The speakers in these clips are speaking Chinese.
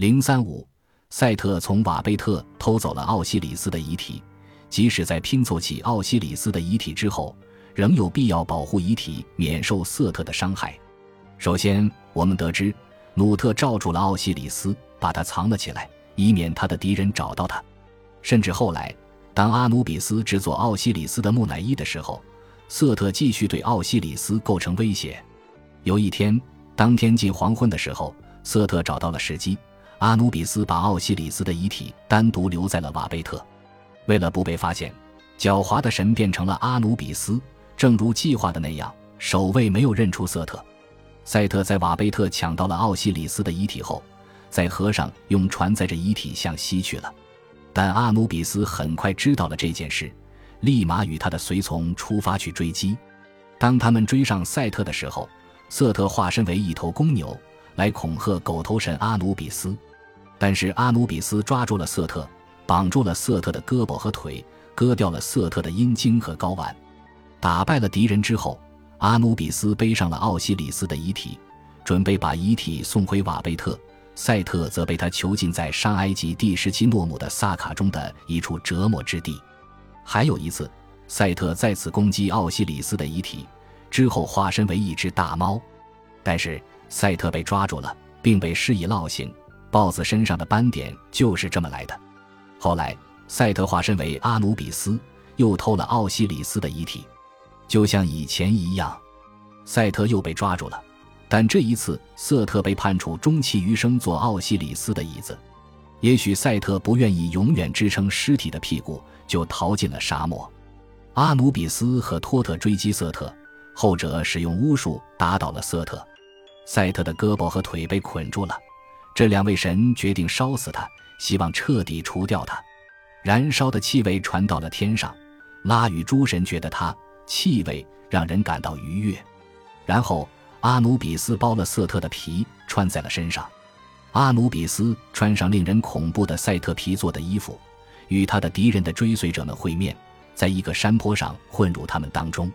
零三五，赛特从瓦贝特偷走了奥西里斯的遗体。即使在拼凑起奥西里斯的遗体之后，仍有必要保护遗体免受瑟特的伤害。首先，我们得知努特罩住了奥西里斯，把他藏了起来，以免他的敌人找到他。甚至后来，当阿努比斯制作奥西里斯的木乃伊的时候，瑟特继续对奥西里斯构成威胁。有一天，当天近黄昏的时候，瑟特找到了时机，阿努比斯把奥西里斯的遗体单独留在了瓦贝特。为了不被发现，狡猾的神变成了阿努比斯，正如计划的那样，守卫没有认出瑟特。赛特在瓦贝特抢到了奥西里斯的遗体后，在河上用船载着遗体向西去了。但阿努比斯很快知道了这件事，立马与他的随从出发去追击。当他们追上赛特的时候，瑟特化身为一头公牛来恐吓狗头神阿努比斯，但是阿努比斯抓住了瑟特。绑住了瑟特的胳膊和腿，割掉了瑟特的阴茎和睾丸，打败了敌人之后，阿努比斯背上了奥西里斯的遗体，准备把遗体送回瓦贝特。赛特则被他囚禁在上埃及第十七诺姆的萨卡中的一处折磨之地。还有一次，赛特再次攻击奥西里斯的遗体，之后化身为一只大猫，但是赛特被抓住了，并被施以烙刑。豹子身上的斑点就是这么来的。后来，赛特化身为阿努比斯，又偷了奥西里斯的遗体，就像以前一样，赛特又被抓住了。但这一次，瑟特被判处终其余生做奥西里斯的椅子。也许赛特不愿意永远支撑尸体的屁股，就逃进了沙漠。阿努比斯和托特追击瑟特，后者使用巫术打倒了瑟特。赛特的胳膊和腿被捆住了，这两位神决定烧死他。希望彻底除掉他，燃烧的气味传到了天上，拉与诸神觉得他气味让人感到愉悦。然后阿努比斯剥了瑟特的皮，穿在了身上。阿努比斯穿上令人恐怖的赛特皮做的衣服，与他的敌人的追随者们会面，在一个山坡上混入他们当中。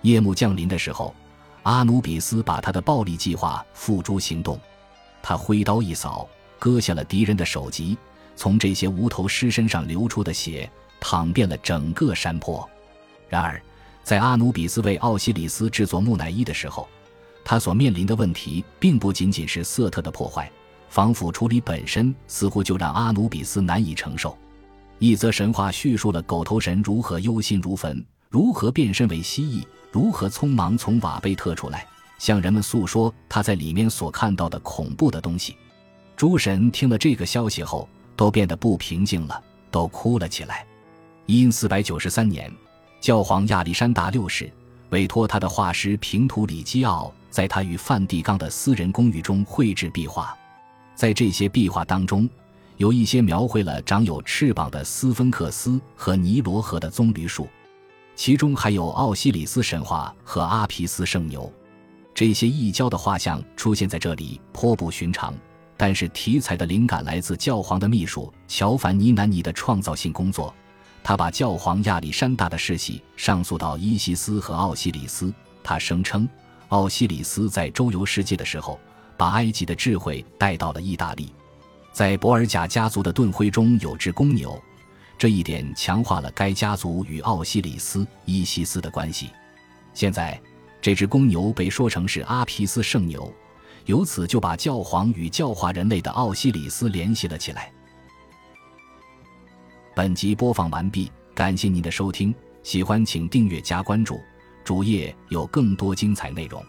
夜幕降临的时候，阿努比斯把他的暴力计划付诸行动，他挥刀一扫。割下了敌人的首级，从这些无头尸身上流出的血淌遍了整个山坡。然而，在阿努比斯为奥西里斯制作木乃伊的时候，他所面临的问题并不仅仅是瑟特的破坏，防腐处理本身似乎就让阿努比斯难以承受。一则神话叙述了狗头神如何忧心如焚，如何变身为蜥蜴，如何匆忙从瓦贝特出来，向人们诉说他在里面所看到的恐怖的东西。诸神听了这个消息后，都变得不平静了，都哭了起来。因四百九十三年，教皇亚历山大六世委托他的画师平图里基奥，在他与梵蒂冈的私人公寓中绘制壁画。在这些壁画当中，有一些描绘了长有翅膀的斯芬克斯和尼罗河的棕榈树，其中还有奥西里斯神话和阿皮斯圣牛。这些异教的画像出现在这里颇不寻常。但是题材的灵感来自教皇的秘书乔凡尼南尼的创造性工作，他把教皇亚历山大的世系上诉到伊西斯和奥西里斯。他声称，奥西里斯在周游世界的时候，把埃及的智慧带到了意大利。在博尔贾家族的盾徽中有只公牛，这一点强化了该家族与奥西里斯、伊西斯的关系。现在，这只公牛被说成是阿皮斯圣牛。由此就把教皇与教化人类的奥西里斯联系了起来。本集播放完毕，感谢您的收听，喜欢请订阅加关注，主页有更多精彩内容。